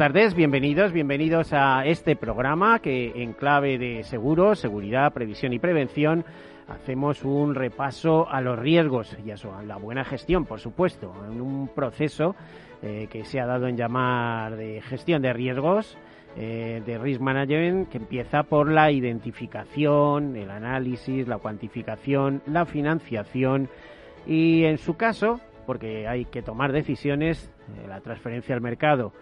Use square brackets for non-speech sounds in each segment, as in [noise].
Tardes, bienvenidos, bienvenidos a este programa que en clave de seguros, seguridad, previsión y prevención hacemos un repaso a los riesgos y a, la buena gestión, por supuesto, en un proceso eh, que se ha dado en llamar de gestión de riesgos, eh, de risk management, que empieza por la identificación, el análisis, la cuantificación, la financiación y en su caso porque hay que tomar decisiones, eh, la transferencia al mercado.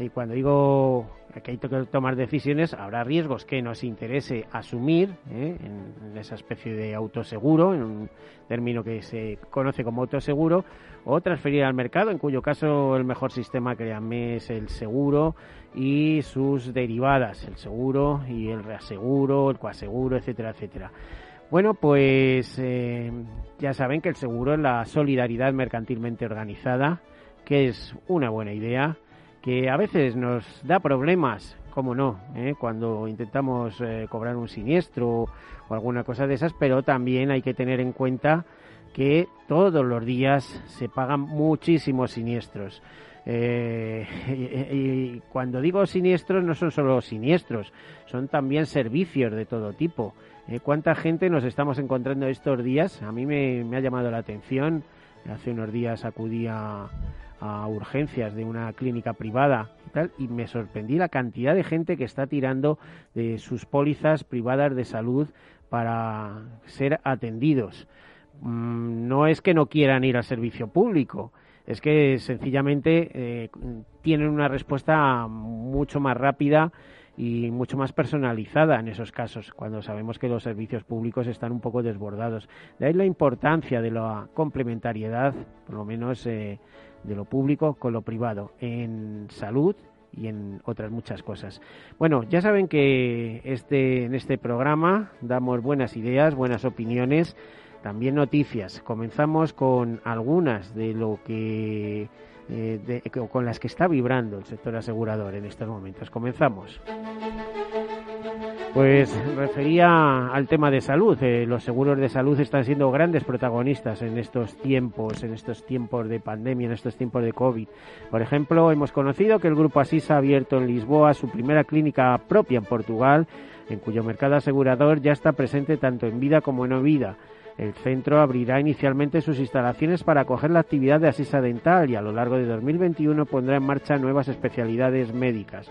Y cuando digo que hay que tomar decisiones, habrá riesgos que nos interese asumir ¿eh? en, esa especie de autoseguro, en un término que se conoce como autoseguro, o transferir al mercado, en cuyo caso el mejor sistema, créanme, es el seguro y sus derivadas, el seguro y el reaseguro, el coaseguro, etcétera, etcétera. Bueno, pues eh, ya saben que el seguro es la solidaridad mercantilmente organizada, que es una buena idea, que a veces nos da problemas, como no, ¿eh? cuando intentamos eh, cobrar un siniestro o alguna cosa de esas, pero también hay que tener en cuenta que todos los días se pagan muchísimos siniestros. y, cuando digo siniestros no son solo siniestros, son también servicios de todo tipo. Eh, ¿Cuánta gente nos estamos encontrando estos días? A mí me, ha llamado la atención. Hace unos días acudí a, urgencias de una clínica privada y tal, y me sorprendí la cantidad de gente que está tirando de sus pólizas privadas de salud para ser atendidos. Mm, no es que no quieran ir al servicio público, es que sencillamente eh, tienen una respuesta mucho más rápida y mucho más personalizada en esos casos, cuando sabemos que los servicios públicos están un poco desbordados. De ahí la importancia de la complementariedad, por lo menos eh, de lo público con lo privado, en salud y en otras muchas cosas. Bueno, ya saben que este, en este programa damos buenas ideas, buenas opiniones, también noticias. Comenzamos con algunas de lo que eh, con las que está vibrando el sector asegurador en estos momentos. Comenzamos. Pues refería al tema de salud. Eh, los seguros de salud están siendo grandes protagonistas en estos tiempos, en estos tiempos de pandemia, en estos tiempos de COVID. Por ejemplo, hemos conocido que el Grupo Asisa ha abierto en Lisboa su primera clínica propia en Portugal, en cuyo mercado asegurador ya está presente tanto en vida como en no vida. El centro abrirá inicialmente sus instalaciones para acoger la actividad de asisa dental y a lo largo de 2021 pondrá en marcha nuevas especialidades médicas.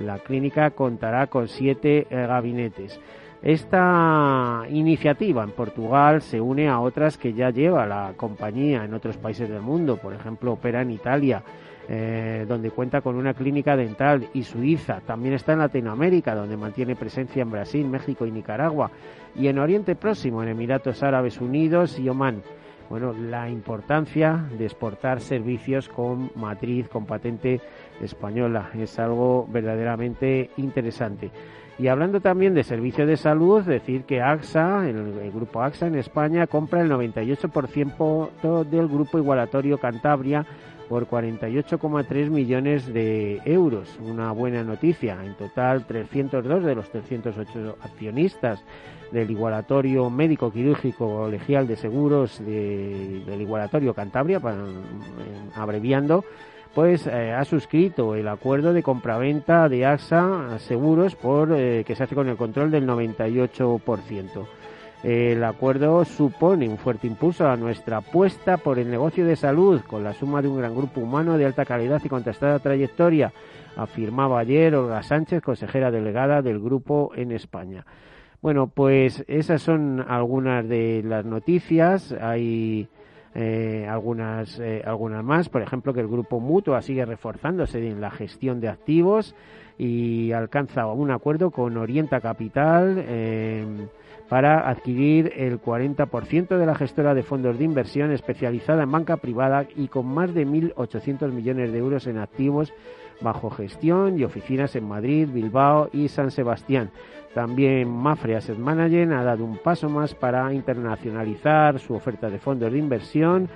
La clínica contará con siete eh, gabinetes. Esta iniciativa en Portugal se une a otras que ya lleva la compañía en otros países del mundo, por ejemplo, opera en Italia, eh, donde cuenta con una clínica dental, y Suiza. También está en Latinoamérica, donde mantiene presencia en Brasil, México y Nicaragua y en Oriente Próximo, en Emiratos Árabes Unidos y Omán. Bueno, la importancia de exportar servicios con matriz, con patente española, es algo verdaderamente interesante. Y hablando también de servicios de salud, decir que AXA, el, grupo AXA en España, compra el 98% del grupo igualatorio Cantabria por 48,3 millones de euros. Una buena noticia. En total, 302 de los 308 accionistas del igualatorio médico quirúrgico colegial de seguros del igualatorio Cantabria, para, abreviando, pues eh, ha suscrito el acuerdo de compraventa de AXA Seguros por eh, que se hace con el control del 98%. El acuerdo supone un fuerte impulso a nuestra apuesta por el negocio de salud con la suma de un gran grupo humano de alta calidad y contrastada trayectoria, afirmaba ayer Olga Sánchez, consejera delegada del grupo en España. Bueno, pues esas son algunas de las noticias. Hay, eh, algunas, eh, algunas más, por ejemplo, que el grupo Mutua sigue reforzándose en la gestión de activos y alcanza un acuerdo con Orienta Capital eh, para adquirir el 40% de la gestora de fondos de inversión especializada en banca privada y con más de 1.800 millones de euros en activos bajo gestión y oficinas en Madrid, Bilbao y San Sebastián. También Mafre Asset Management ha dado un paso más para internacionalizar su oferta de fondos de inversión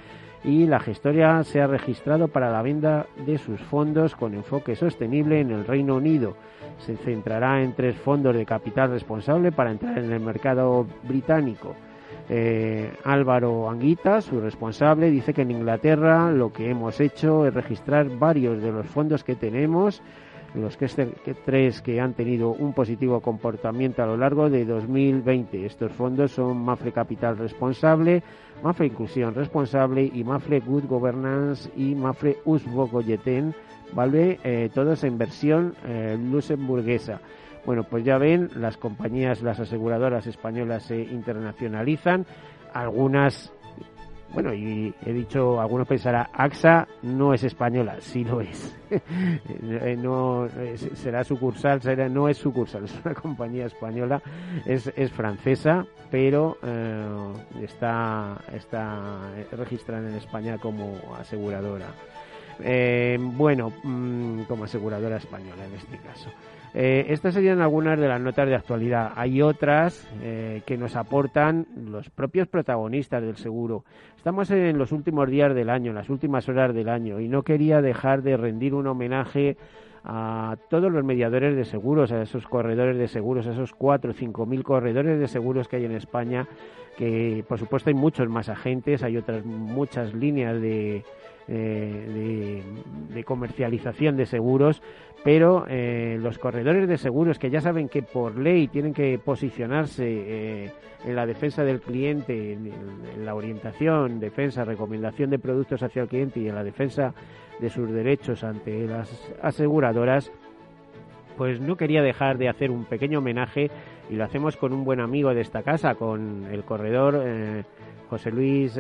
y la gestoria se ha registrado para la venta de sus fondos con enfoque sostenible en el Reino Unido. Se centrará en tres fondos de capital responsable para entrar en el mercado británico. Eh, Álvaro Anguita, su responsable, dice que en Inglaterra lo que hemos hecho es registrar varios de los fondos que tenemos los que, tres que han tenido un positivo comportamiento a lo largo de 2020. Estos fondos son Mafre Capital Responsable, Mafre Inclusión Responsable y Mafre Good Governance y Mafre Usbo Goyeten, ¿vale? Eh, todos en versión eh, luxemburguesa. Bueno, pues ya ven, las compañías, las aseguradoras españolas se internacionalizan, algunas bueno, y he dicho, algunos pensará, AXA no es española, sí lo es. [laughs] Eh, no será sucursal, será, no es sucursal, es una [laughs] compañía española, es, es francesa, pero eh, está, está registrada en España como aseguradora. Eh, bueno, mm, como aseguradora española en este caso. Eh, estas serían algunas de las notas de actualidad. Hay otras eh, que nos aportan los propios protagonistas del seguro. Estamos en los últimos días del año, en las últimas horas del año, y no quería dejar de rendir un homenaje a todos los mediadores de seguros, a esos corredores de seguros, a esos cuatro o cinco mil corredores de seguros que hay en España, que por supuesto hay muchos más agentes, hay otras muchas líneas de, eh, de, comercialización de seguros, pero eh, los corredores de seguros que ya saben que por ley tienen que posicionarse eh, en la defensa del cliente, en, la orientación, defensa, recomendación de productos hacia el cliente y en la defensa de sus derechos ante las aseguradoras, pues no quería dejar de hacer un pequeño homenaje y lo hacemos con un buen amigo de esta casa, con el corredor eh, José Luis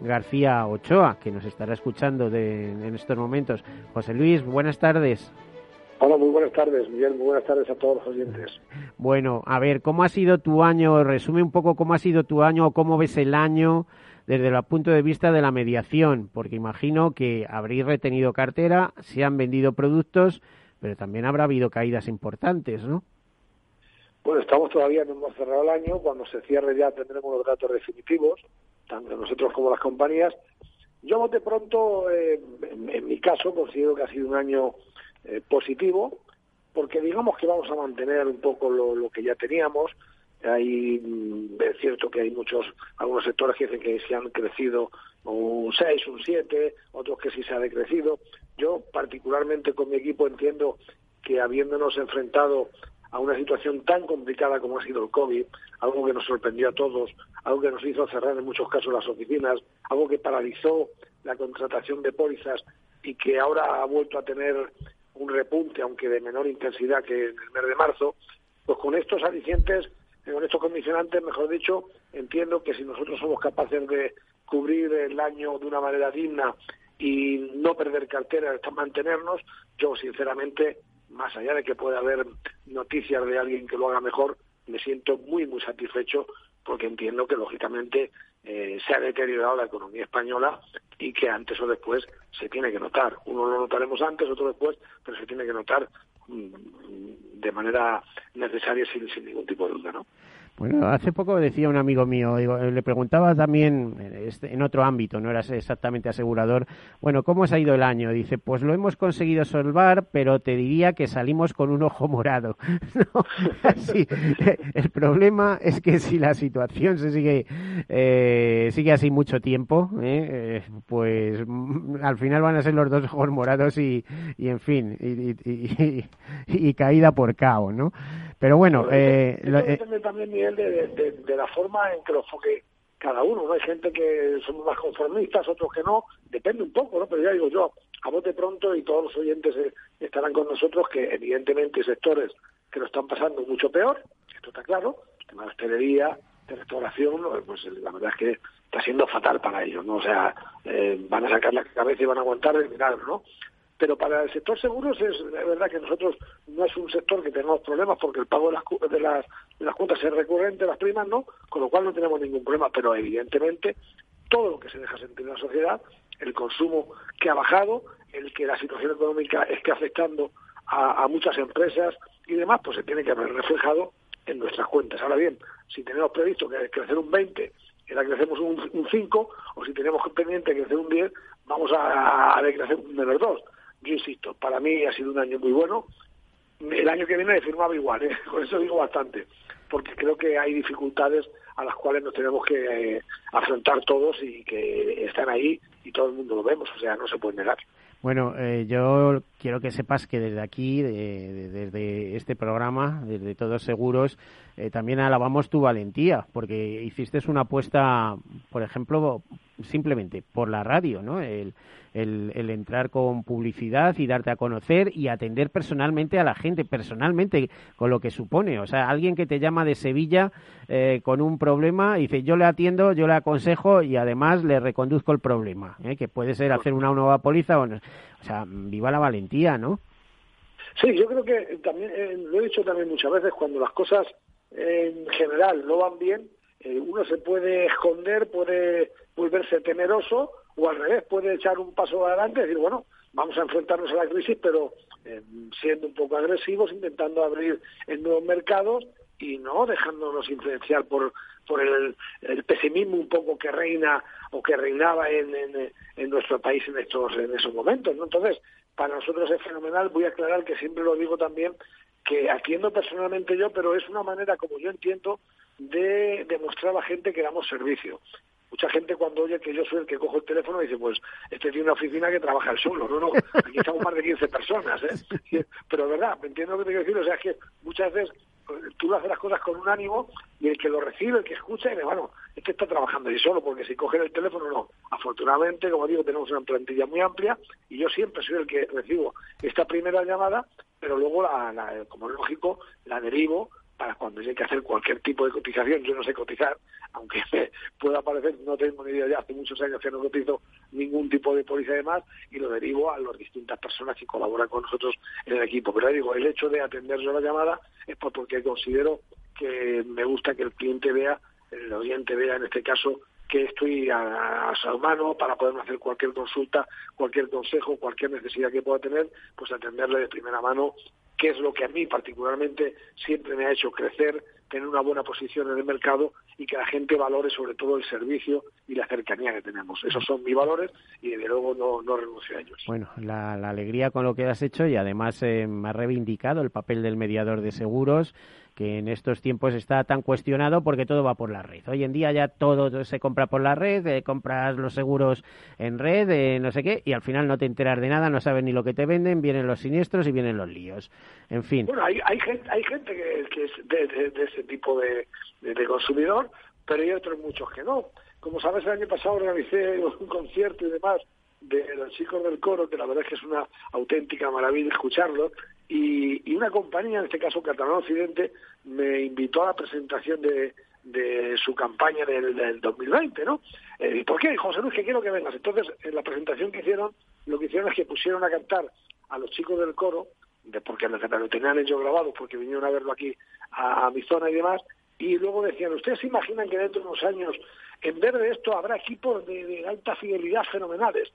García Ochoa, que nos estará escuchando en estos momentos. José Luis, buenas tardes. Hola, muy buenas tardes, Miguel. Muy buenas tardes a todos los oyentes. Bueno, a ver, ¿cómo ha sido tu año? Resume un poco cómo ha sido tu año o cómo ves el año desde el punto de vista de la mediación, porque imagino que habréis retenido cartera, se han vendido productos, pero también habrá habido caídas importantes, ¿no? Bueno, estamos todavía, no hemos cerrado el año, cuando se cierre ya tendremos los datos definitivos, tanto nosotros como las compañías. Yo, de pronto, eh, en mi caso, considero que ha sido un año eh, positivo, porque digamos que vamos a mantener un poco lo, que ya teníamos. Hay, mm, es cierto que hay muchos, algunos sectores que dicen que se han crecido un 6, un 7, otros que sí se ha decrecido. Yo, particularmente con mi equipo, entiendo que habiéndonos enfrentado a una situación tan complicada como ha sido el COVID, algo que nos sorprendió a todos, algo que nos hizo cerrar en muchos casos las oficinas, algo que paralizó la contratación de pólizas y que ahora ha vuelto a tener un repunte, aunque de menor intensidad que en el mes de marzo, pues con estos alicientes, eh, con estos condicionantes, mejor dicho, entiendo que si nosotros somos capaces de cubrir el año de una manera digna y no perder cartera, hasta mantenernos, yo sinceramente, más allá de que pueda haber noticias de alguien que lo haga mejor, me siento muy, muy satisfecho porque entiendo que lógicamente eh, se ha deteriorado la economía española y que antes o después se tiene que notar. Uno lo notaremos antes, otro después, pero se tiene que notar mm, de manera necesaria sin, sin ningún tipo de duda, ¿no? Bueno, hace poco decía un amigo mío, le preguntaba también este, en otro ámbito, no eras exactamente asegurador, bueno, ¿cómo ha ido el año? Dice, pues lo hemos conseguido salvar, pero te diría que salimos con un ojo morado. [laughs] el problema es que si la situación se sigue, eh, sigue así mucho tiempo, eh, eh, pues mm, al final van a ser los dos ojos morados y, y en fin, y, y caída por cao, ¿no? Pero bueno, eh, depende también Miguel de, de, la forma en que lo enfoque cada uno. ¿no? Hay gente que somos más conformistas, otros que no. Depende un poco, ¿no? Pero ya digo yo, a bote pronto y todos los oyentes eh, estarán con nosotros que evidentemente hay sectores que lo están pasando mucho peor, esto está claro, el tema de hostelería, de restauración, pues la verdad es que está siendo fatal para ellos, ¿no? O sea, eh, van a sacar la cabeza y van a aguantar el milagro, ¿no? Pero para el sector seguros es, verdad que nosotros no es un sector que tengamos problemas porque el pago de las, de las, de las cuotas es recurrente, las primas no, con lo cual no tenemos ningún problema, pero evidentemente todo lo que se deja sentir en la sociedad, el consumo que ha bajado, el que la situación económica esté afectando a, muchas empresas y demás, pues se tiene que haber reflejado en nuestras cuentas. Ahora bien, si tenemos previsto que crecer un 20 y ahora crecemos un, un 5, o si tenemos pendiente crecer un 10, vamos a, a decrecer un menos 2. Yo insisto, para mí ha sido un año muy bueno. El año que viene firmaba igual, ¿eh? [laughs] con eso digo bastante, porque creo que hay dificultades a las cuales nos tenemos que eh, afrontar todos y que están ahí y todo el mundo lo vemos, o sea, no se puede negar. Bueno, eh, yo quiero que sepas que desde aquí, desde este programa, desde Todos Seguros, eh, también alabamos tu valentía, porque hiciste una apuesta, por ejemplo, simplemente por la radio, ¿no? El, el, entrar con publicidad y darte a conocer y atender personalmente a la gente, personalmente, con lo que supone. O sea, alguien que te llama de Sevilla eh, con un problema dice, yo le atiendo, yo le aconsejo y además le reconduzco el problema, ¿eh? que puede ser hacer una nueva póliza o no. O sea, viva la valentía, ¿no? Sí, yo creo que también, eh, lo he dicho también muchas veces, cuando las cosas en general no van bien, uno se puede esconder, puede volverse temeroso o al revés, puede echar un paso adelante y decir, bueno, vamos a enfrentarnos a la crisis, pero eh, siendo un poco agresivos, intentando abrir en nuevos mercados y no dejándonos influenciar por, por el, pesimismo un poco que reina o que reinaba en, en, nuestro país en estos en esos momentos. ¿no? Entonces, para nosotros es fenomenal. Voy a aclarar que siempre lo digo también, que atiendo personalmente yo, pero es una manera, como yo entiendo, de demostrar a la gente que damos servicio mucha gente cuando oye que yo soy el que cojo el teléfono dice, pues este tiene una oficina que trabaja el solo. No, no, aquí estamos más de 15 personas, ¿eh? [laughs] Pero verdad, me entiendo lo que te quiero decir, o sea, es que muchas veces tú haces las cosas con un ánimo y el que lo recibe, el que escucha, dice, bueno, este está trabajando y solo, porque si coge el teléfono, no. Afortunadamente, como digo, tenemos una plantilla muy amplia y yo siempre soy el que recibo esta primera llamada, pero luego, la, como es lógico, la derivo cuando hay que hacer cualquier tipo de cotización. Yo no sé cotizar, aunque [laughs] pueda parecer, no tengo ni idea, ya hace muchos años que no cotizo ningún tipo de póliza de más y lo derivo a las distintas personas que colaboran con nosotros en el equipo. Pero digo, el hecho de atender la llamada es porque considero que me gusta que el cliente vea, el oyente vea en este caso, que estoy a, a, su mano para poder hacer cualquier consulta, cualquier consejo, cualquier necesidad que pueda tener, pues atenderle de primera mano que es lo que a mí particularmente siempre me ha hecho crecer, tener una buena posición en el mercado y que la gente valore sobre todo el servicio y la cercanía que tenemos. Esos son mis valores y desde luego no, no renuncio a ellos. Bueno, la, alegría con lo que has hecho y además eh, me ha reivindicado el papel del mediador de seguros que en estos tiempos está tan cuestionado porque todo va por la red. Hoy en día ya todo se compra por la red, eh, compras los seguros en red, eh, no sé qué, y al final no te enteras de nada, no sabes ni lo que te venden, vienen los siniestros y vienen los líos. En fin. Bueno, hay, hay gente, hay gente que, es de, ese tipo de, de consumidor, pero hay otros muchos que no. Como sabes, el año pasado organicé un concierto y demás de los chicos del coro, que la verdad es que es una auténtica maravilla escucharlo, y, una compañía, en este caso Catalán Occidente, me invitó a la presentación de, su campaña del, del 2020, ¿no? Eh, ¿Por qué? José Luis, que quiero que vengas. Entonces, en la presentación que hicieron, lo que hicieron es que pusieron a cantar a los chicos del coro, de, porque lo, tenían ellos grabado, porque vinieron a verlo aquí a, mi zona y demás, y luego decían, ¿ustedes se imaginan que dentro de unos años, en vez de esto, habrá equipos de alta fidelidad fenomenales?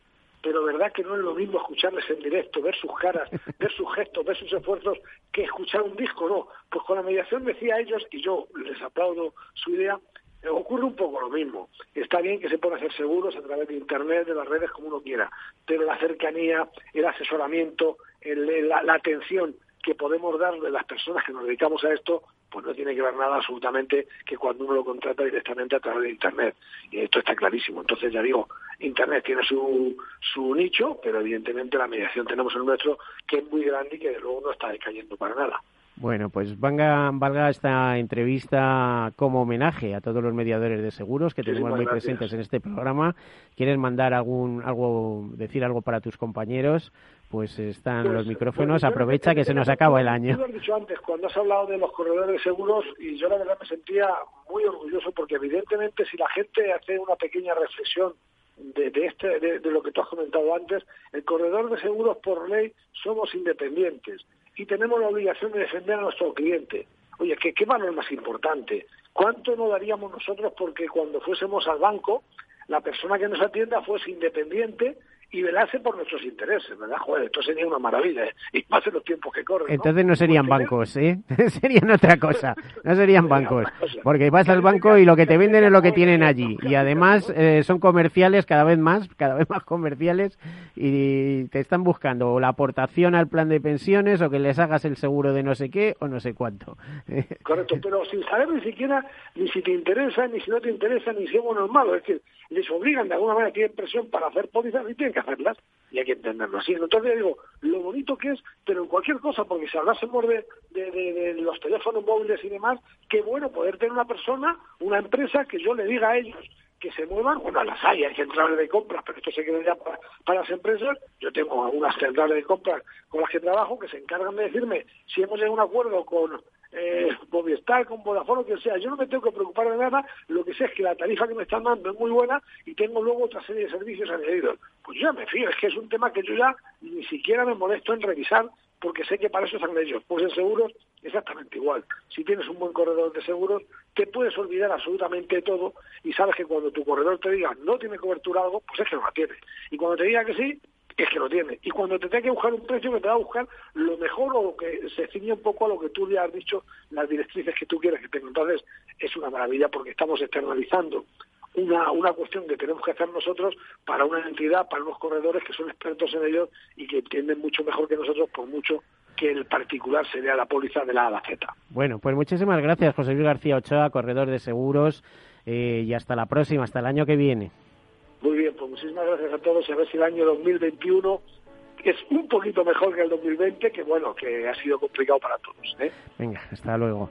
Pero verdad que no es lo mismo escucharles en directo, ver sus caras, [laughs] ver sus gestos, ver sus esfuerzos, que escuchar un disco, no. Pues con la mediación decía ellos, y yo les aplaudo su idea, eh, ocurre un poco lo mismo. Está bien que se puedan hacer seguros a través de Internet, de las redes, como uno quiera, pero la cercanía, el asesoramiento, la, atención que podemos darle las personas que nos dedicamos a esto, pues no tiene que ver nada absolutamente que cuando uno lo contrata directamente a través de Internet. Y esto está clarísimo. Entonces, ya digo, Internet tiene su, su nicho, pero evidentemente la mediación tenemos el nuestro, que es muy grande y que de luego no está decayendo para nada. Bueno, pues valga, valga esta entrevista como homenaje a todos los mediadores de seguros que tenemos muy presentes en este programa. ¿Quieres mandar algún algo, decir algo para tus compañeros? Pues están pues, los micrófonos. Aprovecha que se nos acaba el año. Lo he dicho antes, cuando has hablado de los corredores de seguros, y yo la verdad me sentía muy orgulloso porque evidentemente si la gente hace una pequeña reflexión de, este, de, lo que tú has comentado antes, el corredor de seguros por ley somos independientes y tenemos la obligación de defender a nuestro cliente. Oye, ¿qué, qué valor más importante? ¿Cuánto no daríamos nosotros porque cuando fuésemos al banco, la persona que nos atienda fuese independiente y velase por nuestros intereses, ¿verdad? Joder, esto sería una maravilla, ¿eh? y en los tiempos que corren. Entonces no serían bancos, ¿eh? [laughs] serían otra cosa, no serían bancos, porque vas al banco y lo que te venden es lo que tienen allí, y además eh, son comerciales cada vez más, cada vez más comerciales, y te están buscando la aportación al plan de pensiones o que les hagas el seguro de no sé qué o no sé cuánto. [laughs] Correcto, pero sin saber ni siquiera ni si te interesa, ni si no te interesa, ni si es bueno o malo, es que les obligan de alguna manera, tienen presión para hacer pólizas y tienen que hacerlas y hay que entenderlo así. Entonces digo, lo bonito que es, pero en cualquier cosa, porque si hablásemos de, de, de, los teléfonos móviles y demás, qué bueno poder tener una persona, una empresa que yo le diga a ellos que se muevan, bueno, las hay, hay centrales de compras, pero esto se queda ya para, para, las empresas. Yo tengo algunas centrales de compras con las que trabajo que se encargan de decirme si hemos llegado a un acuerdo con eh, Movistar, con Vodafone, o que sea. Yo no me tengo que preocupar de nada, lo que sé es que la tarifa que me están dando es muy buena y tengo luego otra serie de servicios añadidos. Pues ya me fío, es que es un tema que yo ya ni siquiera me molesto en revisar porque sé que para eso están ellos. Pues en seguros exactamente igual. Si tienes un buen corredor de seguros, te puedes olvidar absolutamente todo y sabes que cuando tu corredor te diga no tiene cobertura algo, pues es que no la tiene. Y cuando te diga que sí, es que lo tiene. Y cuando te tenga que buscar un precio, que te va a buscar lo mejor o lo que se ciñe un poco a lo que tú ya has dicho, las directrices que tú quieres que tenga. Entonces, es una maravilla porque estamos externalizando una, una cuestión que tenemos que hacer nosotros para una entidad, para unos corredores que son expertos en ello y que entienden mucho mejor que nosotros, por mucho que el particular sería la póliza de la A a la Z. Bueno, pues muchísimas gracias, José Luis García Ochoa, corredor de seguros, eh, y hasta la próxima, hasta el año que viene. Muy bien, pues muchísimas gracias a todos y a ver si el año 2021 es un poquito mejor que el 2020, que bueno, que ha sido complicado para todos. ¿eh? Venga, hasta luego.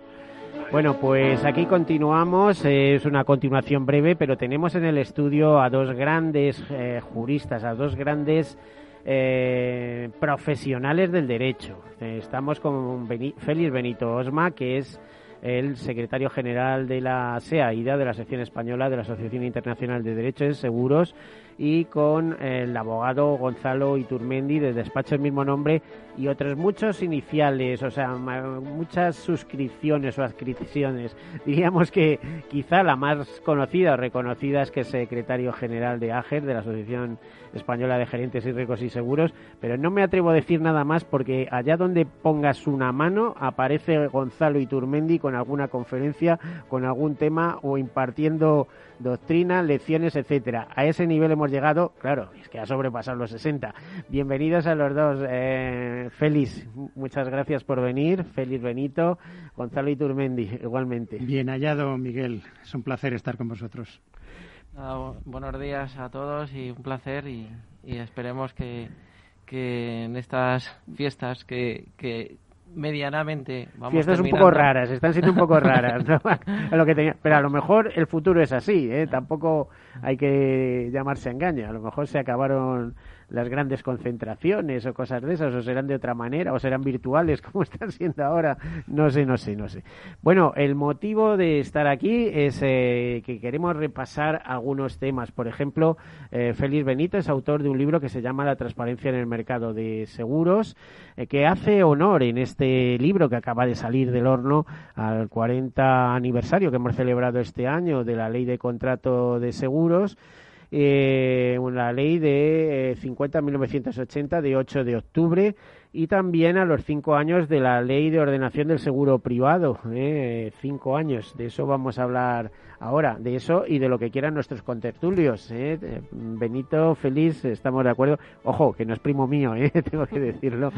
Bueno, pues aquí continuamos, es una continuación breve, pero tenemos en el estudio a dos grandes eh, juristas, a dos grandes eh, profesionales del derecho. estamos con Félix Benito Osma, que es el secretario general de la SEAIDA, de la sección española de la Asociación Internacional de Derechos de Seguros, y con el abogado Gonzalo Iturmendi de despacho del mismo nombre y otros muchos iniciales, o sea, muchas suscripciones o adscripciones. [laughs] Diríamos que quizá la más conocida o reconocida es que es secretario general de AGER, de la Asociación Española de Gerentes y Ricos y Seguros, pero no me atrevo a decir nada más porque allá donde pongas una mano aparece Gonzalo Iturmendi con alguna conferencia, con algún tema o impartiendo doctrina, lecciones, etcétera. A ese nivel hemos llegado, claro, es que ha sobrepasado los 60. Bienvenidos a los dos. Eh, Félix, muchas gracias por venir. Félix Benito, Gonzalo Iturmendi, igualmente. Bien hallado, Miguel. Es un placer estar con vosotros. buenos días a todos y un placer y, esperemos que, que en estas fiestas que, que medianamente vamos fiestas un poco raras están siendo un poco raras [laughs] lo que pero a lo mejor el futuro es así ¿eh? tampoco hay que llamarse a engaño a lo mejor se acabaron las grandes concentraciones o cosas de esas, o serán de otra manera, o serán virtuales [laughs] como están siendo ahora, no sé, no sé, no sé. Bueno, el motivo de estar aquí es eh, que queremos repasar algunos temas. Por ejemplo, eh, Félix Benito es autor de un libro que se llama La transparencia en el mercado de seguros, eh, que hace honor en este libro que acaba de salir del horno al 40 aniversario que hemos celebrado este año de la ley de contrato de seguros eh, una ley de 50-1980 eh, de 8 de octubre y también a los cinco años de la ley de ordenación del seguro privado. Eh, cinco años, de eso vamos a hablar ahora, de eso y de lo que quieran nuestros contertulios. Eh. Benito, feliz, estamos de acuerdo. Ojo, que no es primo mío, [laughs] tengo que decirlo.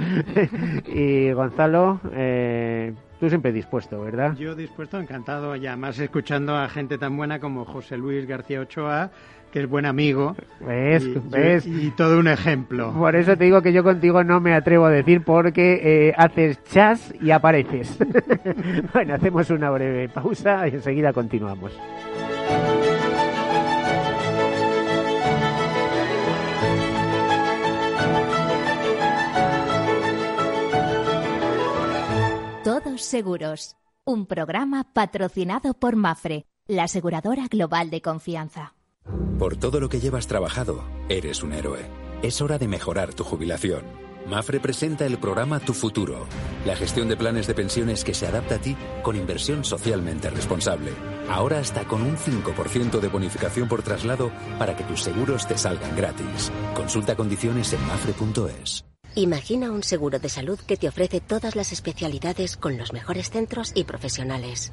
y Gonzalo, Tú siempre dispuesto, ¿verdad? Yo dispuesto, encantado, y además escuchando a gente tan buena como José Luis García Ochoa, que es buen amigo. ¿Ves? Y, ¿Ves? y todo un ejemplo. Por eso te digo que yo contigo no me atrevo a decir porque eh, haces chas y apareces. [laughs] bueno, hacemos una breve pausa y enseguida continuamos. Todos seguros. Un programa patrocinado por Mafre, la aseguradora global de confianza. Por todo lo que llevas trabajado, eres un héroe. Es hora de mejorar tu jubilación. Mafre presenta el programa Tu Futuro, la gestión de planes de pensiones que se adapta a ti con inversión socialmente responsable. Ahora hasta con un 5% de bonificación por traslado para que tus seguros te salgan gratis. Consulta condiciones en mafre.es. Imagina un seguro de salud que te ofrece todas las especialidades con los mejores centros y profesionales.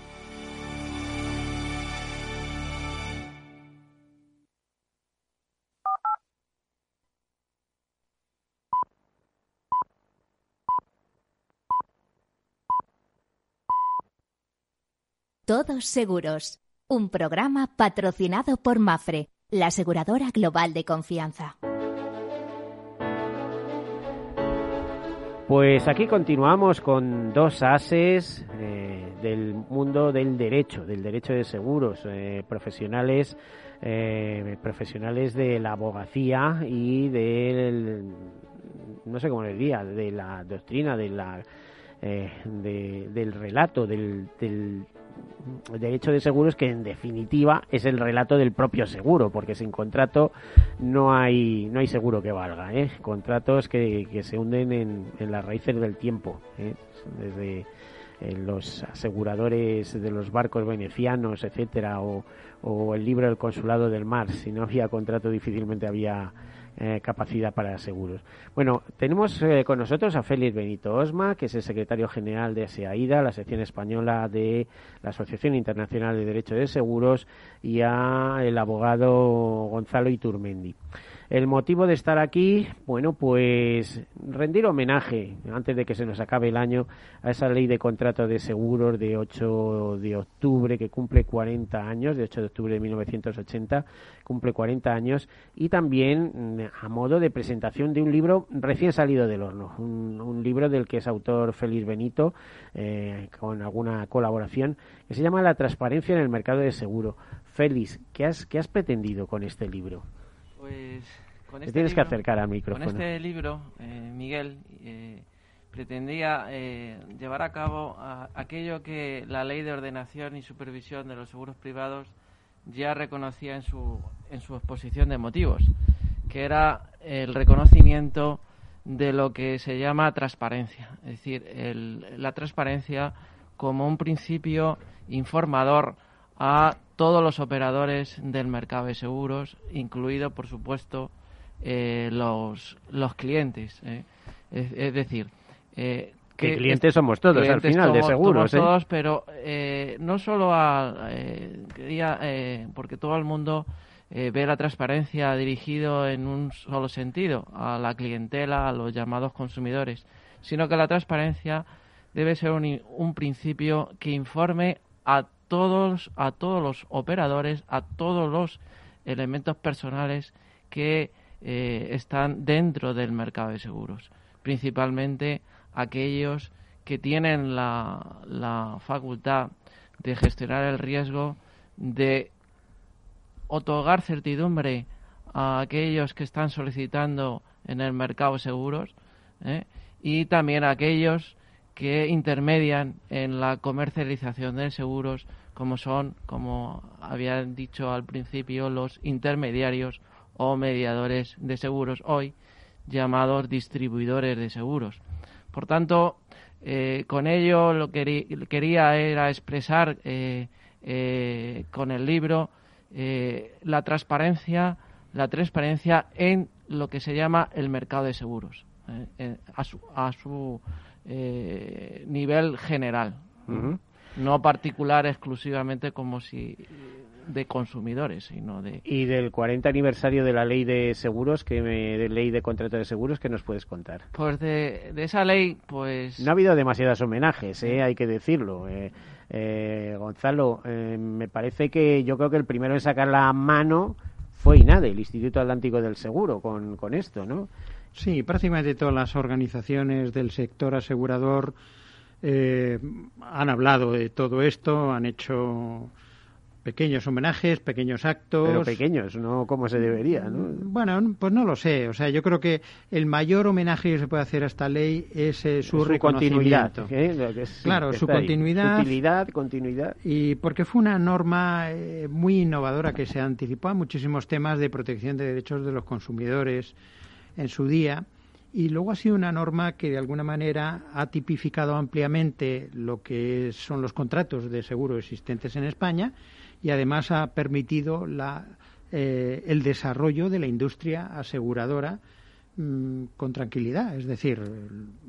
Todos Seguros, un programa patrocinado por Mafre, la aseguradora global de confianza. Pues aquí continuamos con dos ases eh, del mundo del derecho, del derecho de seguros, eh, profesionales, eh, profesionales de la abogacía y del, no sé cómo les diría, de la doctrina, de la, de- del relato, del derecho de seguros que en definitiva es el relato del propio seguro, porque sin contrato no hay no hay seguro que valga, ¿eh? contratos que, se hunden en, en las raíces del tiempo, ¿eh? desde eh, los aseguradores de los barcos venecianos, etcétera, o, o el libro del consulado del mar. Si no había contrato, difícilmente había eh, capacidad para seguros. Bueno, tenemos eh, con nosotros a Félix Benito Osma, que es el secretario general de ASEAIDA, la sección española de la Asociación Internacional de Derecho de Seguros, y a el abogado Gonzalo Iturmendi. El motivo de estar aquí, bueno, pues rendir homenaje, antes de que se nos acabe el año, a esa ley de contrato de seguros de 8 de octubre, que cumple 40 años, de 8 de octubre de 1980, cumple 40 años, y también mm, a modo de presentación de un libro recién salido del horno, un, libro del que es autor Félix Benito, eh, con alguna colaboración, que se llama La transparencia en el mercado de seguro. Félix, ¿qué has, qué has pretendido con este libro? Pues con Te este tienes que libro- acercar al micrófono. Con este libro, eh, Miguel eh, pretendía eh, llevar a cabo a- aquello que la Ley de Ordenación y Supervisión de los Seguros Privados ya reconocía en su, en su exposición de motivos, que era el reconocimiento de lo que se llama transparencia, es decir, el- la transparencia como un principio informador a todos los operadores del mercado de seguros, incluido, por supuesto, eh, los, los clientes. ¿eh? Es, es decir, eh, Que clientes somos todos, al final, de seguros, somos ¿eh? todos, pero eh, no solo a, eh, quería, eh, porque todo el mundo ve la transparencia dirigido en un solo sentido, a la clientela, a los llamados consumidores, sino que la transparencia debe ser un, un principio que informe a todos, a todos los operadores, a todos los elementos personales que eh, están dentro del mercado de seguros, principalmente aquellos que tienen la, la facultad de gestionar el riesgo, de otorgar certidumbre a aquellos que están solicitando en el mercado de seguros ¿eh? y también a aquellos que intermedian en la comercialización de seguros, como son, como había dicho al principio, los intermediarios o mediadores de seguros, hoy llamados distribuidores de seguros. Por tanto, eh, con ello lo que quería era expresar eh, eh, con el libro la transparencia, la transparencia en lo que se llama el mercado de seguros, a su, a su nivel general, no particular exclusivamente como si de consumidores, sino de Y del 40 aniversario de la ley de seguros, que me- de ley de contrato de seguros, ¿qué nos puedes contar? pues de, de esa ley, pues No ha habido demasiados homenajes, ¿eh? hay que decirlo. Eh, eh, Gonzalo, eh, me parece que yo creo que el primero en sacar la mano fue INADE, el Instituto Atlántico del Seguro, con, con esto, ¿no? Sí, prácticamente todas las organizaciones del sector asegurador eh, han hablado de todo esto, han hecho pequeños homenajes, pequeños actos. Pero pequeños, no como se debería, ¿no? Bueno, pues no lo sé. O sea, yo creo que el mayor homenaje que se puede hacer a esta ley es eh, su, continuidad. ¿eh? claro, su continuidad. Utilidad, continuidad. Y porque fue una norma eh, muy innovadora que se anticipó a muchísimos temas de protección de derechos de los consumidores en su día. Y luego ha sido una norma que de alguna manera ha tipificado ampliamente lo que son los contratos de seguro existentes en España y además ha permitido la, eh, el desarrollo de la industria aseguradora mm, con tranquilidad, es decir,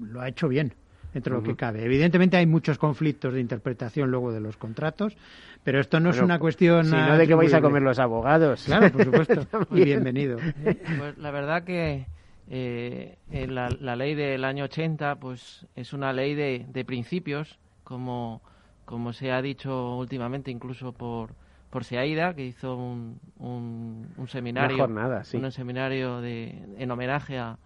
lo ha hecho bien dentro de lo que cabe. Evidentemente hay muchos conflictos de interpretación luego de los contratos, pero esto no es una cuestión... Sino de que vais a comer los abogados. Claro, por supuesto. [laughs] Muy bienvenido. Pues la verdad que eh, la, la, ley del año 80 pues es una ley de, de principios, como, como se ha dicho últimamente incluso por, por Seaida, que hizo un, un, seminario, un seminario de, en homenaje a,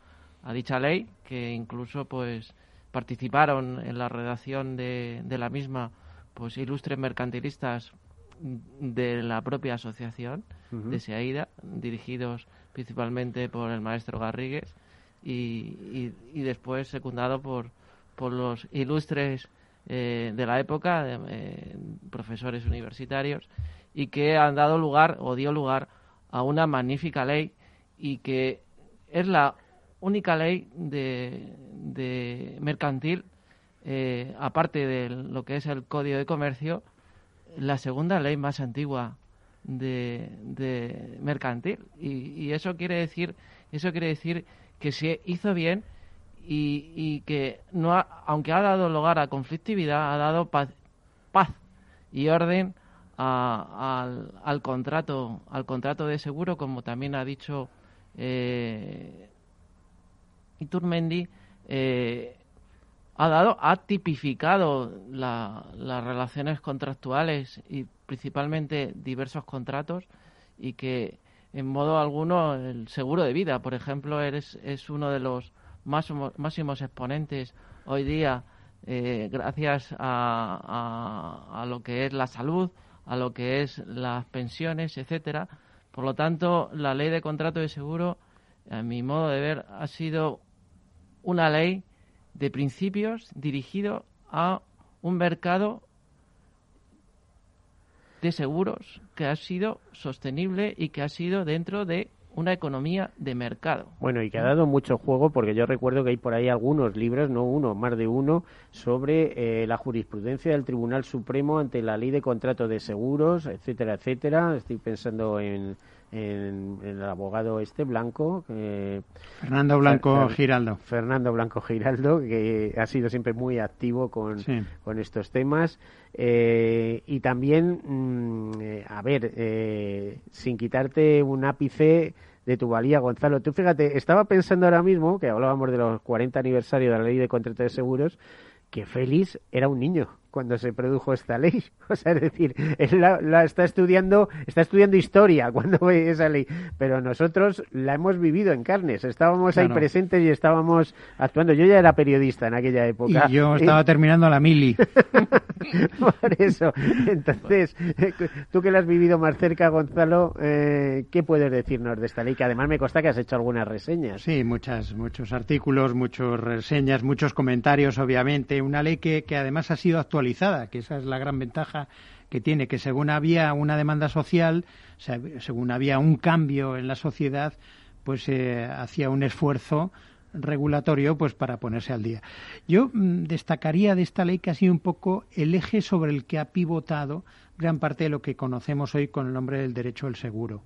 a, dicha ley, que incluso pues participaron en la redacción de, de la misma pues ilustres mercantilistas de la propia asociación de Seaida, dirigidos principalmente por el maestro Garrigues y, y, después secundado por, por los ilustres eh, de la época, eh, profesores universitarios y que han dado lugar o dio lugar a una magnífica ley y que es la única ley de, de mercantil, eh, aparte de lo que es el Código de Comercio, la segunda ley más antigua de, de mercantil. Y, y, eso quiere decir, eso quiere decir que se hizo bien y, y que no aunque ha dado lugar a conflictividad, ha dado paz y orden al, al, contrato al contrato de seguro como también ha dicho eh, Iturmendi eh, ha dado ha tipificado las relaciones contractuales y principalmente diversos contratos y que en modo alguno el seguro de vida por ejemplo eres, es uno de los máximos, máximos exponentes hoy día eh, gracias a, a, a lo que es la salud a lo que es las pensiones, etcétera. Por lo tanto, la ley de contrato de seguro, a mi modo de ver, ha sido una ley de principios dirigido a un mercado de seguros que ha sido sostenible y que ha sido dentro de una economía de mercado. Bueno, y que ha dado mucho juego porque yo recuerdo que hay por ahí algunos libros, no uno, más de uno, sobre eh, la jurisprudencia del Tribunal Supremo ante la ley de contrato de seguros, etcétera, etcétera. Estoy pensando en, en, el abogado este Blanco. Fernando Blanco Giraldo. Fernando Blanco Giraldo, que ha sido siempre muy activo con, con estos temas. Eh, y también, mm, eh, a ver, eh, sin quitarte un ápice de tu valía, Gonzalo. Tú fíjate, estaba pensando ahora mismo, que hablábamos de los 40 aniversarios de la ley de contrato de seguros, que Félix era un niño cuando se produjo esta ley. [laughs] O sea, es decir, él la, está estudiando, está estudiando historia [laughs] cuando ve esa ley, pero nosotros la hemos vivido en carnes. Estábamos ahí presentes y estábamos actuando. Yo ya era periodista en aquella época. Y yo estaba [laughs] terminando la mili. Por eso. Entonces, tú que la has vivido más cerca, Gonzalo, eh, ¿qué puedes decirnos de esta ley? Que además me consta que has hecho algunas reseñas. Sí, muchas, muchos artículos, muchas reseñas, muchos comentarios, obviamente. Una ley que, que además ha sido actualizada que esa es la gran ventaja que tiene, que según había una demanda social, según había un cambio en la sociedad, pues eh, hacía un esfuerzo regulatorio pues para ponerse al día. Yo mm, destacaría de esta ley sido un poco el eje sobre el que ha pivotado gran parte de lo que conocemos hoy con el nombre del derecho al seguro.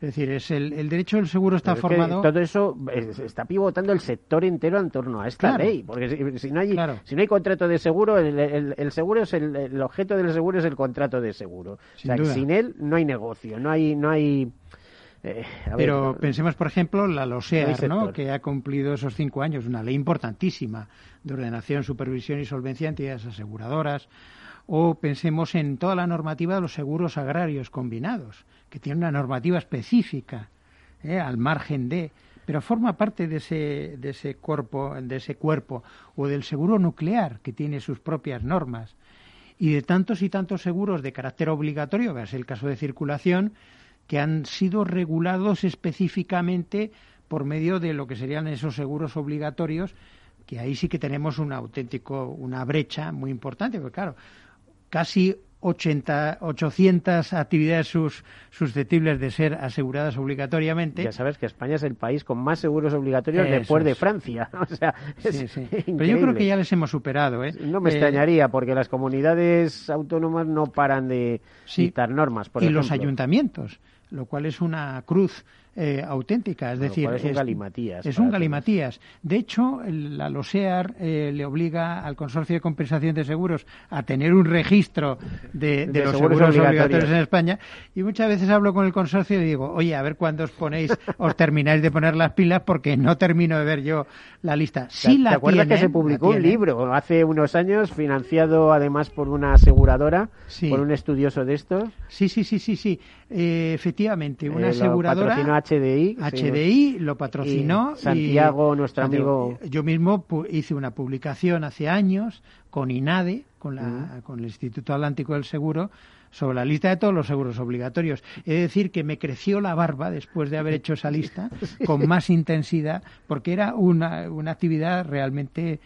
Es decir, es el, derecho del seguro está formado. todo eso está pivotando el sector entero en torno a esta ley. Porque si, no hay, si no hay contrato de seguro, el, seguro es el, objeto del seguro es el contrato de seguro. Sin, o sea, sin él no hay negocio, no hay. No hay eh, Pero pensemos, por ejemplo, la LOSEAR, ¿no? que ha cumplido esos cinco años, una ley importantísima de ordenación, supervisión y solvencia de entidades aseguradoras. O pensemos en toda la normativa de los seguros agrarios combinados, que tiene una normativa específica, ¿eh? al margen de. pero forma parte de ese, de ese cuerpo, de ese cuerpo, o del seguro nuclear, que tiene sus propias normas, y de tantos y tantos seguros de carácter obligatorio, que es el caso de circulación, que han sido regulados específicamente por medio de lo que serían esos seguros obligatorios, que ahí sí que tenemos un auténtico, una brecha muy importante, porque claro, casi 80, 800 actividades sus, susceptibles de ser aseguradas obligatoriamente. Ya sabes que España es el país con más seguros obligatorios después de Francia. [laughs] O sea, Pero yo creo que ya les hemos superado. ¿eh? No me eh, extrañaría, porque las comunidades autónomas no paran de citar normas. Por y ejemplo. los ayuntamientos, lo cual es una cruz eh, auténtica, es decir, es un galimatías. Es un galimatías. De hecho, la LOSEAR eh, le obliga al Consorcio de Compensación de Seguros a tener un registro de, de, los seguros, obligatorios. en España y muchas veces hablo con el consorcio y digo, oye, a ver cuándo os ponéis, [laughs] os termináis de poner las pilas porque no termino de ver yo la lista. Sí ¿Te, la ¿te acuerdas que se publicó un libro hace unos años, financiado además por una aseguradora, por un estudioso de estos? Sí, sí, sí, sí, sí. Eh, efectivamente, una Eh, aseguradora. HDI. sí. HDI lo patrocinó. Y Santiago, nuestro amigo. Yo mismo hice una publicación hace años con INADE, con, la, Mm. con el Instituto Atlántico del Seguro, sobre la lista de todos los seguros obligatorios. He de decir que me creció la barba después de haber hecho esa lista [laughs] con más intensidad, porque era una, una actividad realmente eh,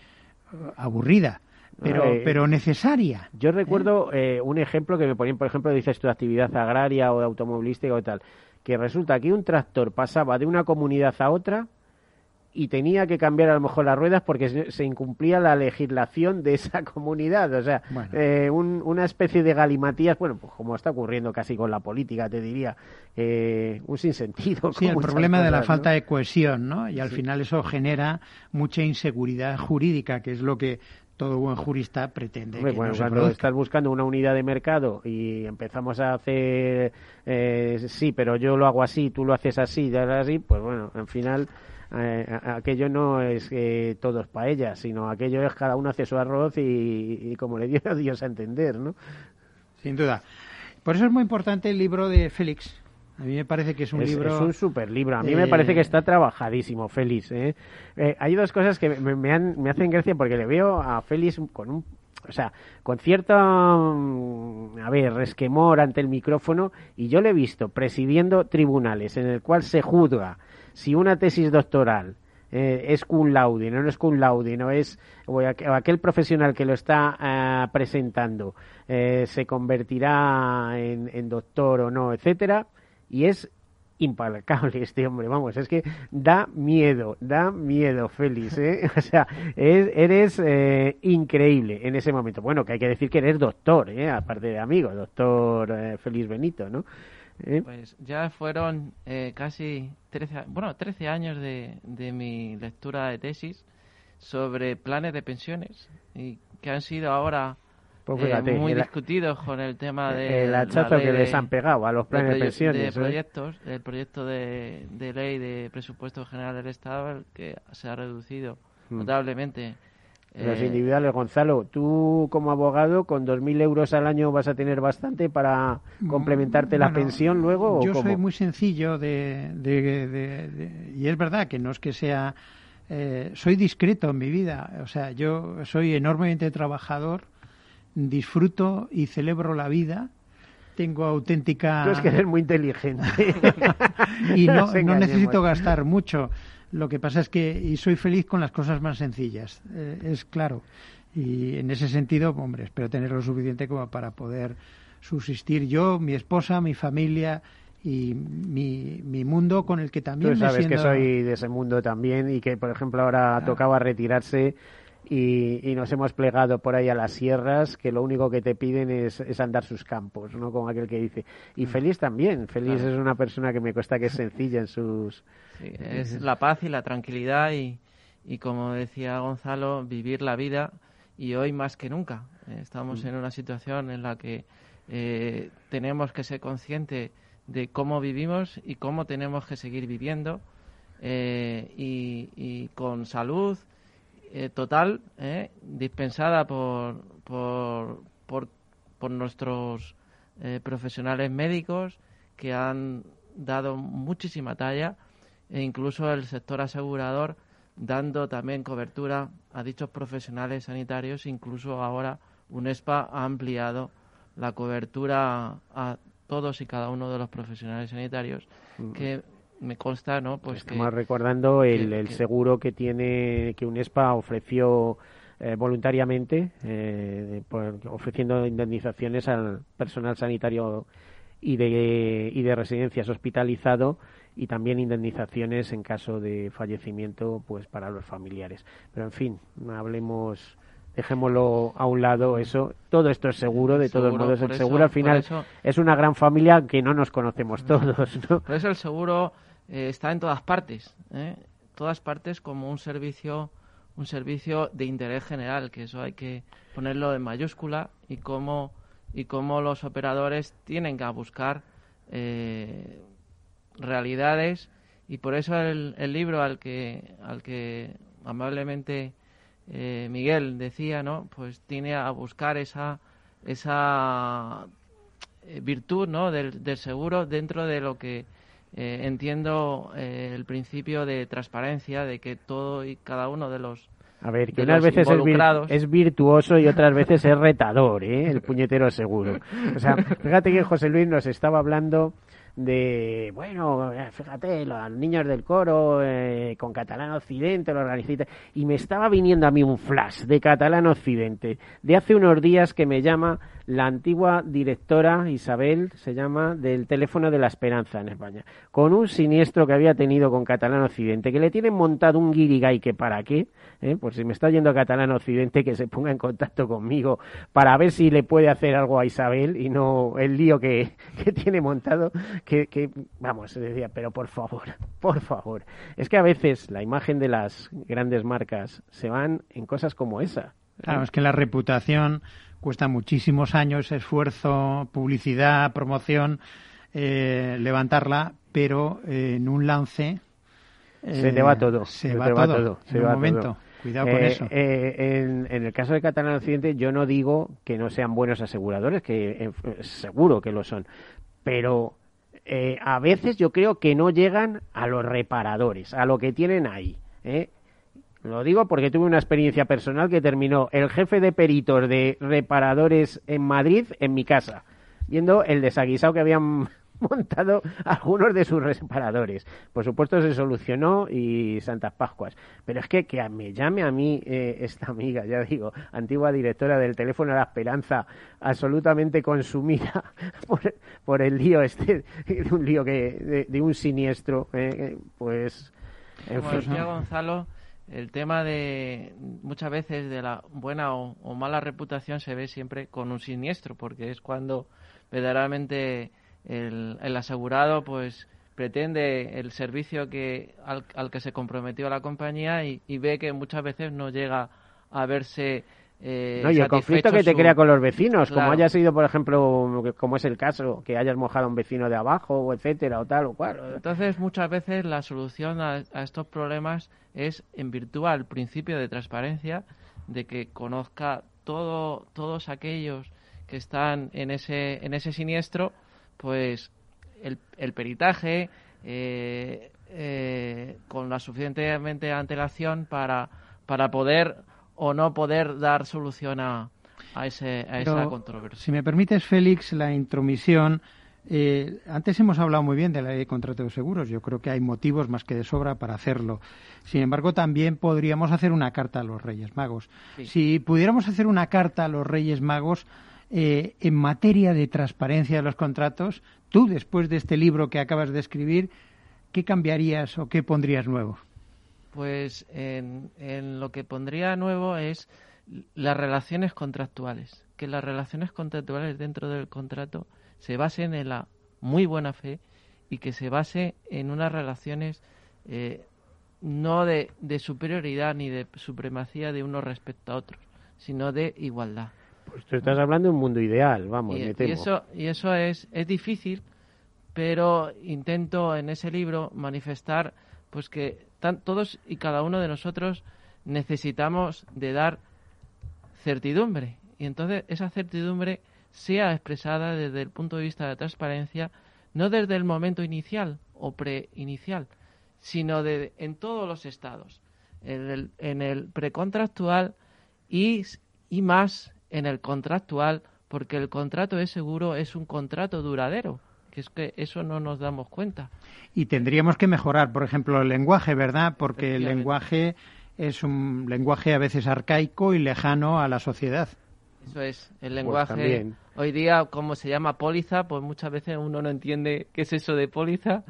aburrida, pero, Eh, pero necesaria. Yo recuerdo eh, un ejemplo que me ponían, por ejemplo, dices tu actividad agraria o automovilística o tal, que resulta que un tractor pasaba de una comunidad a otra y tenía que cambiar a lo mejor las ruedas porque se, incumplía la legislación de esa [laughs] comunidad. O sea, Bueno. eh, un- una especie de galimatías, bueno, pues como está ocurriendo casi con la política, te diría, eh, un sinsentido. Sí, el problema de la falta de cohesión, ¿no? Y al Sí. final eso genera mucha inseguridad jurídica, que es lo que todo buen jurista pretende. Hombre, que bueno, no cuando estás buscando una unidad de mercado y empezamos a hacer, eh, sí, pero yo lo hago así, tú lo haces así, ya así, pues bueno, al final eh, aquello no es que todo es paella, sino aquello es cada uno hace su arroz y, y como le dio a [laughs] Dios a entender, ¿no? Sin duda. Por eso es muy importante el libro de Félix. A mí me parece que es un es, libro. es un super libro. A mí me eh, parece que está trabajadísimo, Félix. ¿eh? Eh, hay dos cosas que me, me han- me hacen gracia porque le veo a Félix con un. O sea, con cierto, mm, a ver, resquemor ante el micrófono, y yo le he visto presidiendo tribunales en el cual se juzga si una tesis doctoral eh, es cum laude, no, es cum laude, no es o aqu- o aquel profesional que lo está ah, presentando eh, se convertirá en, en doctor o no, etcétera, y es implacable este hombre, vamos, es que da miedo, da miedo, Félix, ¿eh? [laughs] O sea, es- eres eh, increíble en ese momento. Bueno, que hay que decir que eres doctor, ¿eh? Aparte de amigo, doctor eh, Félix Benito, ¿no? ¿Eh? Pues ya fueron eh, casi 13, a- bueno, 13 años de, de mi lectura de tesis sobre planes de pensiones y que han sido ahora Pues eh, fíjate, muy el- discutidos con el tema de el la hachazo que de- les han pegado a los planes de proye- pensiones, de ¿eh? proyectos, del proyecto de, de ley de presupuesto general del Estado el que se ha reducido Mm. notablemente. Los eh, individuales, Gonzalo, tú como abogado con 2.000 euros al año vas a tener bastante para complementarte la Mm, Bueno, pensión luego. ¿o Yo cómo? soy muy sencillo de, de- de- de- y es verdad que no es que sea. eh, soy discreto en mi vida. O sea, yo soy enormemente trabajador, disfruto y celebro la vida. Tengo auténtica. Tú es que eres muy inteligente. [laughs] y no, no necesito gastar mucho. Lo que pasa es que y soy feliz con las cosas más sencillas, eh, es claro. Y en ese sentido, hombre, espero tener lo suficiente como para poder subsistir yo, mi esposa, mi familia y mi, mi mundo con el que también Tú me sabes que soy de ese mundo también y que, por ejemplo, ahora tocaba retirarse y, y nos hemos plegado por ahí a las sierras que lo único que te piden es, es andar sus campos, ¿no? Como aquel que dice. Y Feliz también. Feliz Claro. es una persona que me cuesta que es sencilla en sus... Sí, es la paz y la tranquilidad y, y como decía Gonzalo, vivir la vida y hoy más que nunca. Eh, Estamos Mm. en una situación en la que eh, tenemos que ser conscientes de cómo vivimos y cómo tenemos que seguir viviendo eh, y, y con salud eh, total, eh, dispensada por, por, por, por nuestros eh, profesionales médicos que han dado muchísima talla e incluso el sector asegurador dando también cobertura a dichos profesionales sanitarios. Incluso ahora UNESPA ha ampliado la cobertura a todos y cada uno de los profesionales sanitarios Mm. que me consta, ¿no? Pues Estamos que, recordando el, que- el seguro que tiene que UNESPA ofreció eh, voluntariamente, eh, por- ofreciendo indemnizaciones al personal sanitario y de, y de residencias hospitalizado y también indemnizaciones en caso de fallecimiento pues para los familiares. Pero en fin, hablemos dejémoslo a un lado eso todo esto es seguro de todos modos el seguro eso- al final eso- es una gran familia que no nos conocemos todos ¿no? Por eso el seguro eh, está en todas partes, ¿eh? todas partes como un servicio, un servicio de interés general, que eso hay que ponerlo en mayúscula y cómo y cómo los operadores tienen que buscar eh, realidades y por eso el, el libro al que al que amablemente eh, Miguel decía, ¿no? Pues tiene a buscar esa esa eh, virtud ¿no? del, del seguro dentro de lo que eh, entiendo eh, el principio de transparencia, de que todo y cada uno de los A ver, que unas veces es, vir- es virtuoso y otras veces es retador, ¿eh? El puñetero seguro. O sea, fíjate que José Luis nos estaba hablando de, bueno, eh, fíjate, los niños del coro eh, con Catalán Occidente, lo organizé, y me estaba viniendo a mí un flash de Catalán Occidente de hace unos días que me llama la antigua directora Isabel, se llama, del teléfono de la Esperanza en España, con un siniestro que había tenido con Catalán Occidente, que le tienen montado un guirigay que para qué, ¿eh? por si me está yendo Catalán Occidente, que se ponga en contacto conmigo para ver si le puede hacer algo a Isabel y no el lío que, [laughs] que tiene montado, que, que, vamos, decía, pero por favor, [laughs] por favor. Es que a veces la imagen de las grandes marcas se van en cosas como esa. Claro, es que la reputación cuesta muchísimos años, esfuerzo, publicidad, promoción, eh, levantarla, pero eh, en un lance se eh, te va todo. Se, va, todo, se en un va momento. todo. Cuidado con Eh, eso. eh, en, en el caso de Catalán Occidente, yo no digo que no sean buenos aseguradores, que eh, seguro que lo son, pero eh, a veces yo creo que no llegan a los reparadores, a lo que tienen ahí. ¿eh? Lo digo porque tuve una experiencia personal que terminó el jefe de peritos de reparadores en Madrid en mi casa, viendo el desaguisado que habían [laughs] montado algunos de sus reparadores. Por supuesto se solucionó y Santas Pascuas. Pero es que que me llame a mí eh, esta amiga, ya digo, antigua directora del teléfono de la esperanza, absolutamente consumida [laughs] por, por el lío este, de un lío que, de, de un siniestro, eh, pues... en Como fin. decía Gonzalo, el tema de muchas veces de la buena o, o mala reputación se ve siempre con un siniestro, porque es cuando verdaderamente el, el asegurado pues pretende el servicio que al, al que se comprometió la compañía y, y ve que muchas veces no llega a verse eh, No, y el conflicto que te su- crea con los vecinos, como haya sido, por ejemplo, como es el caso, que hayas mojado a un vecino de abajo, o etcétera, o tal o cual. Entonces, muchas veces la solución a, a estos problemas es en virtud al principio de transparencia, de que conozca todo, todos aquellos que están en ese, en ese siniestro, pues el, el peritaje eh, eh, con la suficientemente antelación para, para poder o no poder dar solución a, a, ese, a esa Pero, controversia. Si me permites, Félix, la intromisión. eh, antes hemos hablado muy bien de la ley de contrato de seguros. Yo creo que hay motivos más que de sobra para hacerlo. Sin embargo, también podríamos hacer una carta a los Reyes Magos. Sí. Si pudiéramos hacer una carta a los Reyes Magos eh, en materia de transparencia de los contratos, tú, después de este libro que acabas de escribir, ¿qué cambiarías o qué pondrías nuevo? Pues en, en lo que pondría nuevo es las relaciones contractuales. Que las relaciones contractuales dentro del contrato se basen en la muy buena fe y que se base en unas relaciones eh, no de, de superioridad ni de supremacía de unos respecto a otros, sino de igualdad. Tú estás hablando de un mundo ideal, vamos, Y, me y temo. eso, y eso es, es difícil, pero intento en ese libro manifestar pues que tan- todos y cada uno de nosotros necesitamos de dar certidumbre. Y entonces esa certidumbre sea expresada desde el punto de vista de la transparencia, no desde el momento inicial o preinicial, sino de, en todos los estados, en el, en el precontractual y, y más en el contractual, porque el contrato de seguro es un contrato duradero que es que eso no nos damos cuenta. Y tendríamos que mejorar, por ejemplo, el lenguaje, ¿verdad? Porque el lenguaje es un lenguaje a veces arcaico y lejano a la sociedad. Eso es, el Pues lenguaje. hoy día, como se llama póliza, pues muchas veces uno no entiende qué es eso de póliza,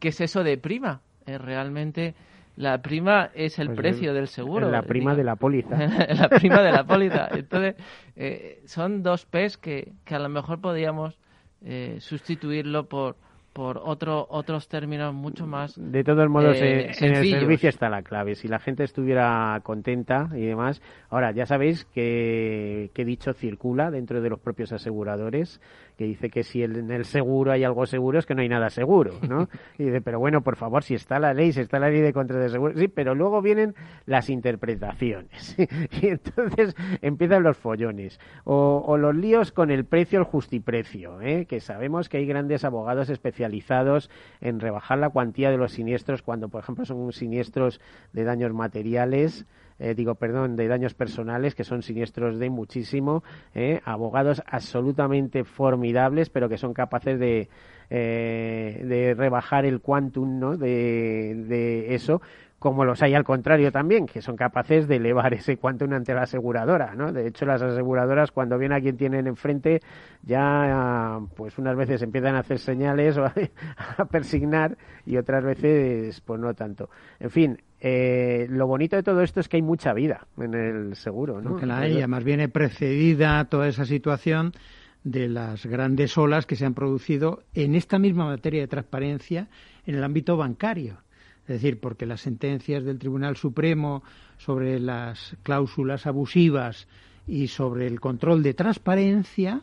qué es eso de prima. Eh, realmente la prima es el Pues precio el- del seguro. La prima digo. de la póliza. [laughs] la prima de la [laughs] póliza. Entonces, eh, son dos P's que, que a lo mejor podríamos eh, sustituirlo por por otro, otros términos mucho más De todos modos, eh, eh, en el servicio está la clave. Si la gente estuviera contenta y demás. Ahora, ya sabéis que, que dicho circula dentro de los propios aseguradores, que dice que si en el seguro hay algo seguro es que no hay nada seguro, ¿no? [laughs] Y dice, pero bueno, por favor, si está la ley, si está la ley de contra de seguro, sí, pero luego vienen las interpretaciones. [laughs] y entonces empiezan los follones. O, o los líos con el precio, el justiprecio, ¿eh? que sabemos que hay grandes abogados especializados en rebajar la cuantía de los siniestros cuando, por ejemplo, son siniestros de daños materiales. Eh, digo, perdón, de daños personales, que son siniestros de muchísimo, ¿eh? abogados absolutamente formidables, pero que son capaces de, eh, de rebajar el quantum ¿no? de, de eso, como los hay al contrario también, que son capaces de elevar ese quantum ante la aseguradora, ¿no? De hecho, las aseguradoras, cuando ven a quien tienen enfrente, ya, pues unas veces empiezan a hacer señales o a, [laughs] a persignar y otras veces, pues no tanto. En fin, eh, lo bonito de todo esto es que hay mucha vida en el seguro, ¿no? que la hay, además viene precedida toda esa situación de las grandes olas que se han producido en esta misma materia de transparencia en el ámbito bancario. Es decir, porque las sentencias del Tribunal Supremo sobre las cláusulas abusivas y sobre el control de transparencia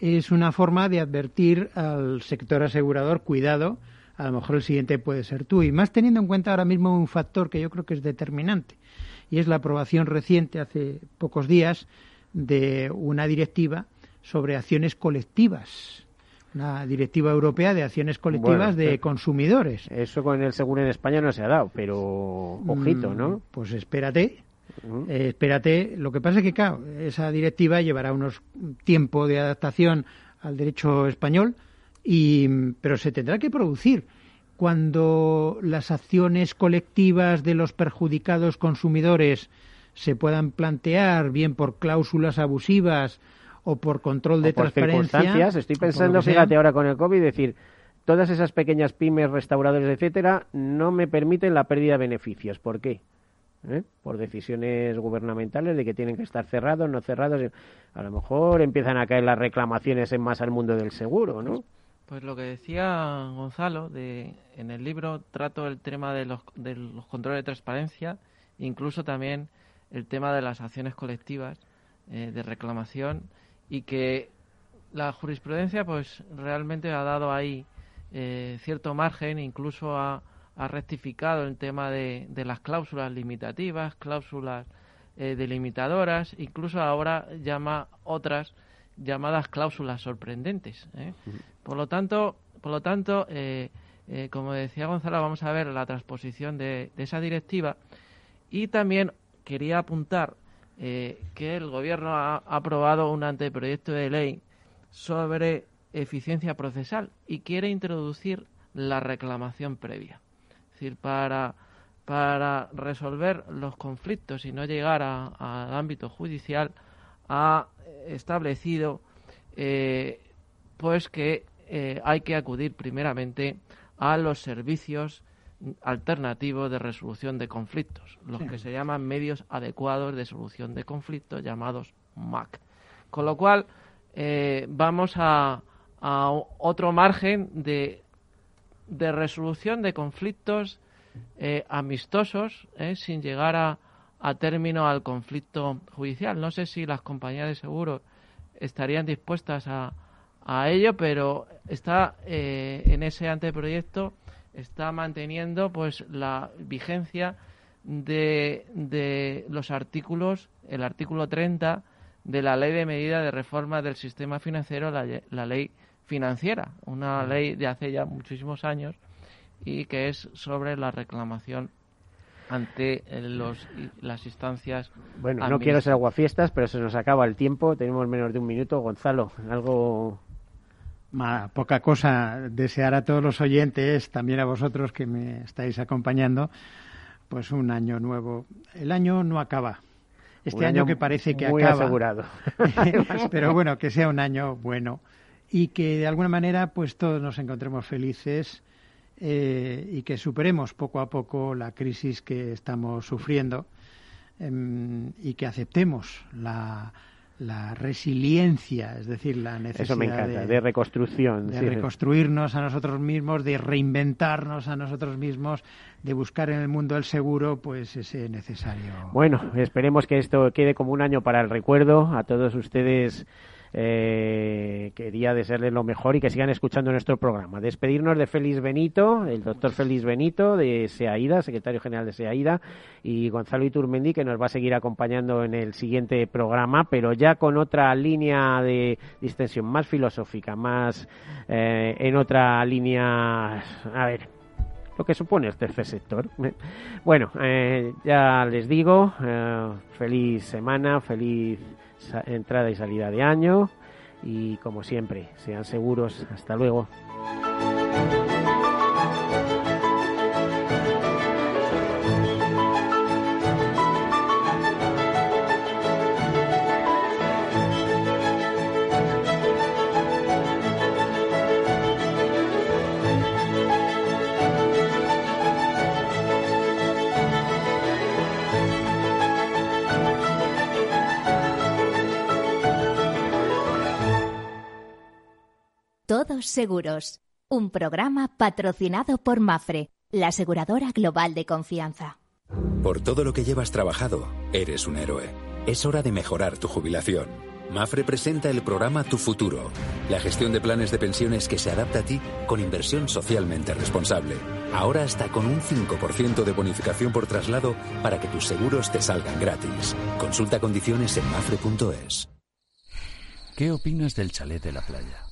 es una forma de advertir al sector asegurador, cuidado, a lo mejor el siguiente puede ser tú. Y más teniendo en cuenta ahora mismo un factor que yo creo que es determinante, y es la aprobación reciente, hace pocos días, de una directiva sobre acciones colectivas, una directiva europea de acciones colectivas Bueno, de eh, consumidores. Eso con el seguro en España no se ha dado, pero ojito, Mm, ¿no? Pues espérate. Eh, espérate, lo que pasa es que, claro, esa directiva llevará unos tiempo de adaptación al derecho español, y, pero se tendrá que producir. Cuando las acciones colectivas de los perjudicados consumidores se puedan plantear, bien por cláusulas abusivas o por control de O por transparencia. circunstancias. Estoy por pensando, fíjate, ahora con el COVID, decir, todas esas pequeñas pymes, restauradores, etcétera, no me permiten la pérdida de beneficios. ¿Por qué? ¿Eh? Por decisiones gubernamentales de que tienen que estar cerrados, no cerrados. A lo mejor empiezan a caer las reclamaciones en más al mundo del seguro, ¿no? Pues lo que decía Gonzalo, de, en el libro trato el tema de los, de los controles de transparencia, incluso también el tema de las acciones colectivas eh, de reclamación y que la jurisprudencia pues realmente ha dado ahí eh, cierto margen, incluso ha, rectificado el tema de, de las cláusulas limitativas, cláusulas eh, delimitadoras, incluso ahora llama otras llamadas cláusulas sorprendentes. ¿eh? Por lo tanto, por lo tanto eh, eh, como decía Gonzalo, vamos a ver la transposición de, de esa directiva y también quería apuntar que el Gobierno ha, ha aprobado un anteproyecto de ley sobre eficiencia procesal y quiere introducir la reclamación previa. Es decir, para, para resolver los conflictos y no llegar a- al ámbito judicial, ha establecido eh, pues que eh, hay que acudir primeramente a los servicios alternativos de resolución de conflictos, los Sí. que se llaman medios adecuados de solución de conflictos llamados MAC. Con lo cual, eh, vamos a, a otro margen de, de resolución de conflictos eh, amistosos, sin llegar a, a término al conflicto judicial. No sé si las compañías de seguros estarían dispuestas a, a ello, pero está eh, en ese anteproyecto está manteniendo pues la vigencia de, de los artículos, el artículo 30 de la Ley de Medida de Reforma del Sistema Financiero, la, la ley financiera, una ley de hace ya muchísimos años y que es sobre la reclamación ante eh, los, las instancias. Bueno, no quiero ser aguafiestas, pero se nos acaba el tiempo. Tenemos menos de un minuto. Gonzalo, algo. poca cosa. Desear a todos los oyentes, también a vosotros que me estáis acompañando, pues un año nuevo. El año no acaba. Este año, que parece que muy acaba. asegurado. [laughs] pero bueno, que sea un año bueno y que de alguna manera pues todos nos encontremos felices eh, y que superemos poco a poco la crisis que estamos sufriendo em, y que aceptemos la, la resiliencia, es decir, la necesidad de, reconstrucción, de reconstruirnos a nosotros mismos, de reinventarnos a nosotros mismos, de buscar en el mundo el seguro, pues ese necesario. Bueno, esperemos que esto quede como un año para el recuerdo a todos ustedes eh, quería desearles lo mejor y que sigan escuchando nuestro programa. Despedirnos de Félix Benito, el doctor Félix Benito de SEAIDA, secretario general de SEAIDA, y Gonzalo Iturmendi, que nos va a seguir acompañando en el siguiente programa, pero ya con otra línea de distensión más filosófica, más eh, en otra línea. A ver, lo que supone el tercer sector. [laughs] Bueno, eh, ya les digo, eh, feliz semana, feliz entrada y salida de año y como siempre, sean seguros. Hasta luego. Todos Seguros, un programa patrocinado por Mafre, la aseguradora global de confianza. Por todo lo que llevas trabajado, eres un héroe. Es hora de mejorar tu jubilación. Mafre presenta el programa Tu Futuro, la gestión de planes de pensiones que se adapta a ti con inversión socialmente responsable. Ahora hasta con un 5% de bonificación por traslado para que tus seguros te salgan gratis. Consulta condiciones en mafre.es. ¿Qué opinas del chalet de la playa?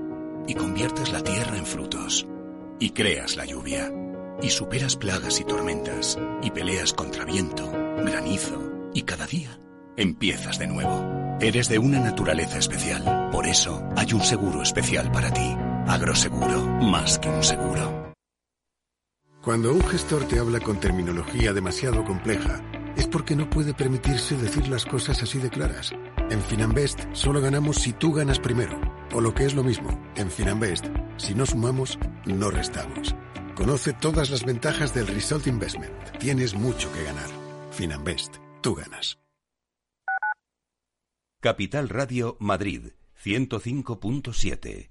y conviertes la tierra en frutos, y creas la lluvia, y superas plagas y tormentas, y peleas contra viento, granizo, y cada día empiezas de nuevo. Eres de una naturaleza especial, por eso hay un seguro especial para ti. Agroseguro, más que un seguro. Cuando un gestor te habla con terminología demasiado compleja, es porque no puede permitirse decir las cosas así de claras. En Finanbest solo ganamos si tú ganas primero. O lo que es lo mismo, en Finanbest, si no sumamos, no restamos. Conoce todas las ventajas del Result Investment. Tienes mucho que ganar. Finanbest, tú ganas. Capital Radio Madrid, 105.7.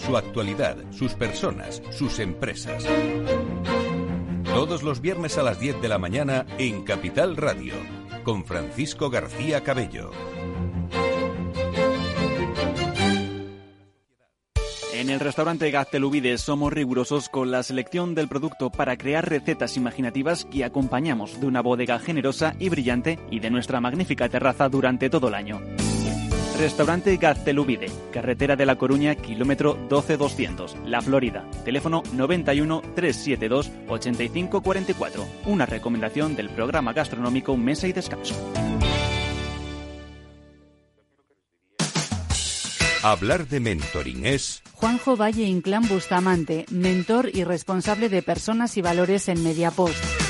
su actualidad, sus personas, sus empresas. Todos los viernes a las 10 de la mañana en Capital Radio, con Francisco García Cabello. En el restaurante Gaztelubide somos rigurosos con la selección del producto para crear recetas imaginativas que acompañamos de una bodega generosa y brillante y de nuestra magnífica terraza durante todo el año. Restaurante Gaztelubide, carretera de La Coruña, kilómetro 12200, La Florida. Teléfono 91 372 8544. Una recomendación del programa gastronómico Mesa y Descanso. Hablar de mentoring es Juanjo Valle Inclán Bustamante, mentor y responsable de personas y valores en Mediapost.